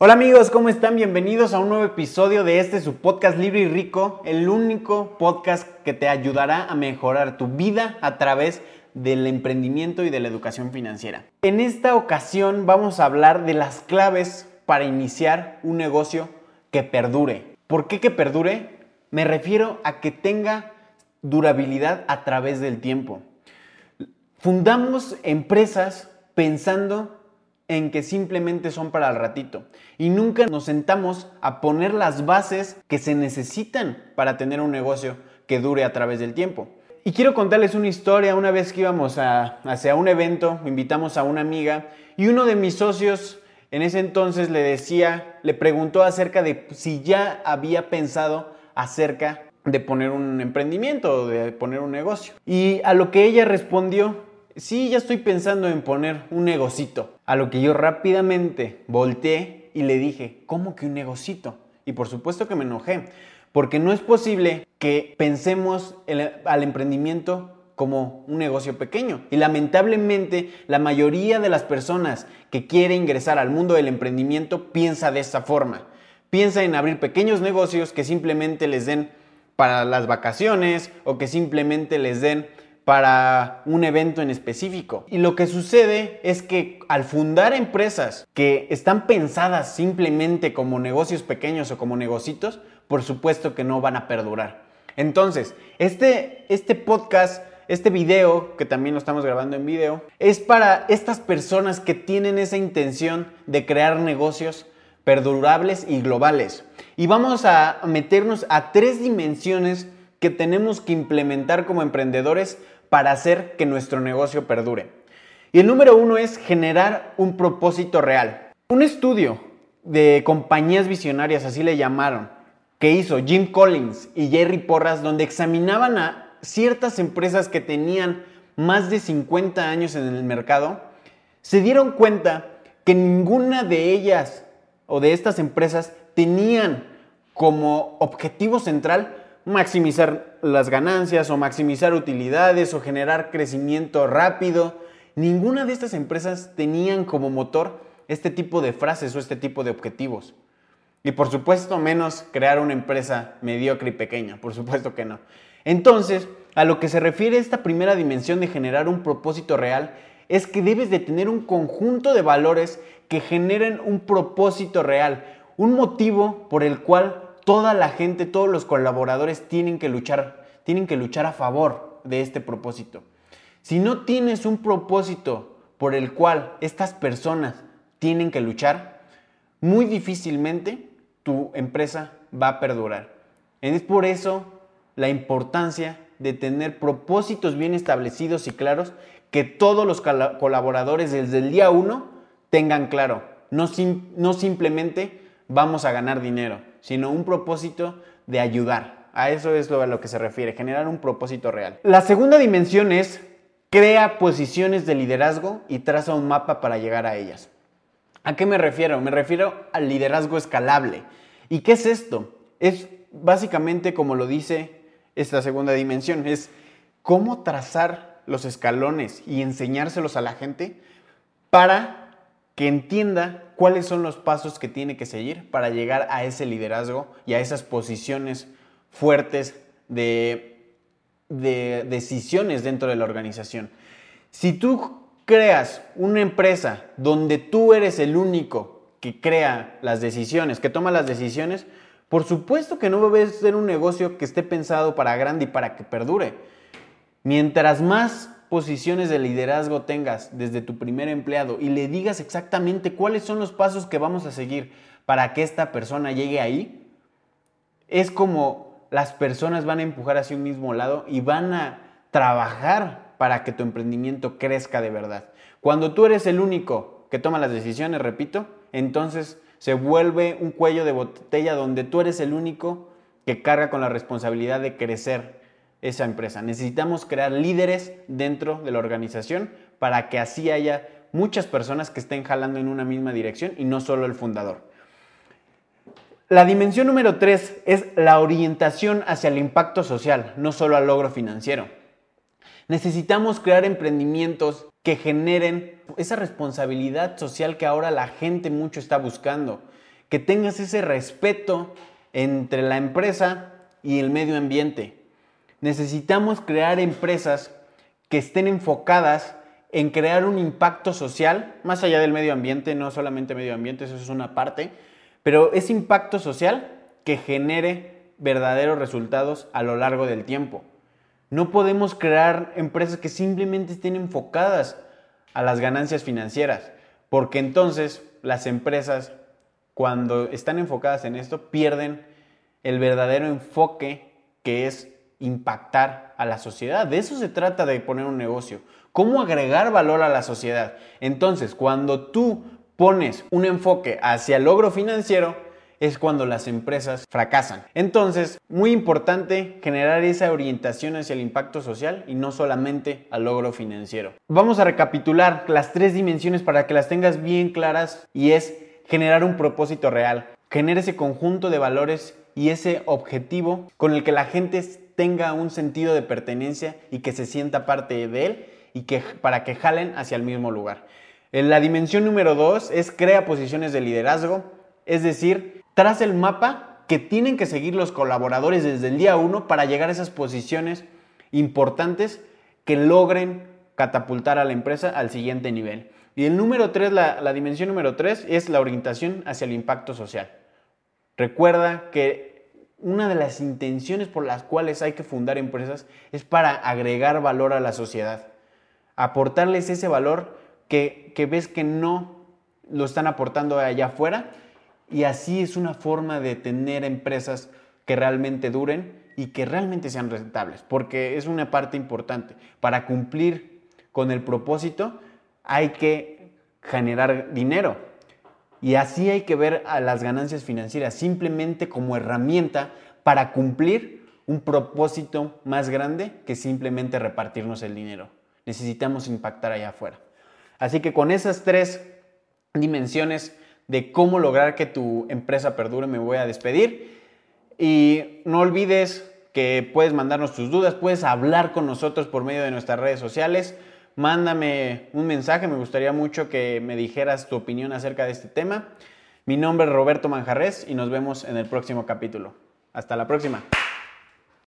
Hola amigos, ¿cómo están? Bienvenidos a un nuevo episodio de este su podcast Libre y Rico, el único podcast que te ayudará a mejorar tu vida a través del emprendimiento y de la educación financiera. En esta ocasión vamos a hablar de las claves para iniciar un negocio que perdure. ¿Por qué que perdure? Me refiero a que tenga durabilidad a través del tiempo. Fundamos empresas pensando en que simplemente son para el ratito. Y nunca nos sentamos a poner las bases que se necesitan para tener un negocio que dure a través del tiempo. Y quiero contarles una historia. Una vez que íbamos a, hacia un evento, invitamos a una amiga y uno de mis socios en ese entonces le decía, le preguntó acerca de si ya había pensado acerca de poner un emprendimiento o de poner un negocio. Y a lo que ella respondió, sí, ya estoy pensando en poner un negocito. A lo que yo rápidamente volteé y le dije, ¿cómo que un negocito? Y por supuesto que me enojé, porque no es posible que pensemos al emprendimiento como un negocio pequeño. Y lamentablemente la mayoría de las personas que quiere ingresar al mundo del emprendimiento piensa de esta forma. Piensa en abrir pequeños negocios que simplemente les den para las vacaciones o que simplemente les den para un evento en específico. Y lo que sucede es que al fundar empresas que están pensadas simplemente como negocios pequeños o como negocitos, por supuesto que no van a perdurar. Entonces, este, este podcast, este video, que también lo estamos grabando en video, es para estas personas que tienen esa intención de crear negocios perdurables y globales. Y vamos a meternos a tres dimensiones que tenemos que implementar como emprendedores para hacer que nuestro negocio perdure. Y el número uno es generar un propósito real. Un estudio de compañías visionarias, así le llamaron, que hizo Jim Collins y Jerry Porras, donde examinaban a ciertas empresas que tenían más de 50 años en el mercado, se dieron cuenta que ninguna de ellas o de estas empresas tenían como objetivo central maximizar las ganancias o maximizar utilidades o generar crecimiento rápido. Ninguna de estas empresas tenían como motor este tipo de frases o este tipo de objetivos. Y por supuesto menos crear una empresa mediocre y pequeña, por supuesto que no. Entonces, a lo que se refiere esta primera dimensión de generar un propósito real, es que debes de tener un conjunto de valores que generen un propósito real, un motivo por el cual toda la gente, todos los colaboradores tienen que luchar, tienen que luchar a favor de este propósito. Si no tienes un propósito por el cual estas personas tienen que luchar, muy difícilmente tu empresa va a perdurar. Es por eso la importancia de tener propósitos bien establecidos y claros que todos los colaboradores desde el día uno tengan claro. No, no simplemente vamos a ganar dinero, sino un propósito de ayudar. A eso es lo a lo que se refiere, generar un propósito real. La segunda dimensión es crea posiciones de liderazgo y traza un mapa para llegar a ellas. ¿A qué me refiero? Me refiero al liderazgo escalable. ¿Y qué es esto? Es básicamente como lo dice esta segunda dimensión, es cómo trazar los escalones y enseñárselos a la gente para que entienda cuáles son los pasos que tiene que seguir para llegar a ese liderazgo y a esas posiciones fuertes de, de decisiones dentro de la organización. Si tú creas una empresa donde tú eres el único que crea las decisiones, que toma las decisiones, por supuesto que no va a ser un negocio que esté pensado para grande y para que perdure. Mientras más posiciones de liderazgo tengas desde tu primer empleado y le digas exactamente cuáles son los pasos que vamos a seguir para que esta persona llegue ahí, es como las personas van a empujar hacia un mismo lado y van a trabajar para que tu emprendimiento crezca de verdad. Cuando tú eres el único que toma las decisiones, repito, entonces se vuelve un cuello de botella donde tú eres el único que carga con la responsabilidad de crecer esa empresa. Necesitamos crear líderes dentro de la organización para que así haya muchas personas que estén jalando en una misma dirección y no solo el fundador. La dimensión número tres es la orientación hacia el impacto social, no solo al logro financiero. Necesitamos crear emprendimientos que generen esa responsabilidad social que ahora la gente mucho está buscando. Que tengas ese respeto entre la empresa y el medio ambiente. Necesitamos crear empresas que estén enfocadas en crear un impacto social, más allá del medio ambiente, no solamente medio ambiente, eso es una parte, pero ese impacto social que genere verdaderos resultados a lo largo del tiempo. No podemos crear empresas que simplemente estén enfocadas a las ganancias financieras, porque entonces las empresas, cuando están enfocadas en esto, pierden el verdadero enfoque que es impactar a la sociedad. De eso se trata de poner un negocio. ¿Cómo agregar valor a la sociedad? Entonces, cuando tú pones un enfoque hacia el logro financiero, es cuando las empresas fracasan. Entonces, muy importante generar esa orientación hacia el impacto social y no solamente al logro financiero. Vamos a recapitular las tres dimensiones para que las tengas bien claras y es generar un propósito real. Genera ese conjunto de valores y ese objetivo con el que la gente tenga un sentido de pertenencia y que se sienta parte de él y que para que jalen hacia el mismo lugar. La dimensión número dos es crea posiciones de liderazgo, es decir, traza el mapa que tienen que seguir los colaboradores desde el día 1 para llegar a esas posiciones importantes que logren catapultar a la empresa al siguiente nivel. Y el número 3, la, dimensión número 3 es la orientación hacia el impacto social. Recuerda que una de las intenciones por las cuales hay que fundar empresas es para agregar valor a la sociedad, aportarles ese valor que, que ves que no lo están aportando allá afuera y así es una forma de tener empresas que realmente duren y que realmente sean rentables, porque es una parte importante. Para cumplir con el propósito hay que generar dinero. Y así hay que ver a las ganancias financieras simplemente como herramienta para cumplir un propósito más grande que simplemente repartirnos el dinero. Necesitamos impactar allá afuera. Así que con esas tres dimensiones de cómo lograr que tu empresa perdure, me voy a despedir. Y no olvides que puedes mandarnos tus dudas, puedes hablar con nosotros por medio de nuestras redes sociales. Mándame un mensaje, me gustaría mucho que me dijeras tu opinión acerca de este tema. Mi nombre es Roberto Manjarres y nos vemos en el próximo capítulo. Hasta la próxima.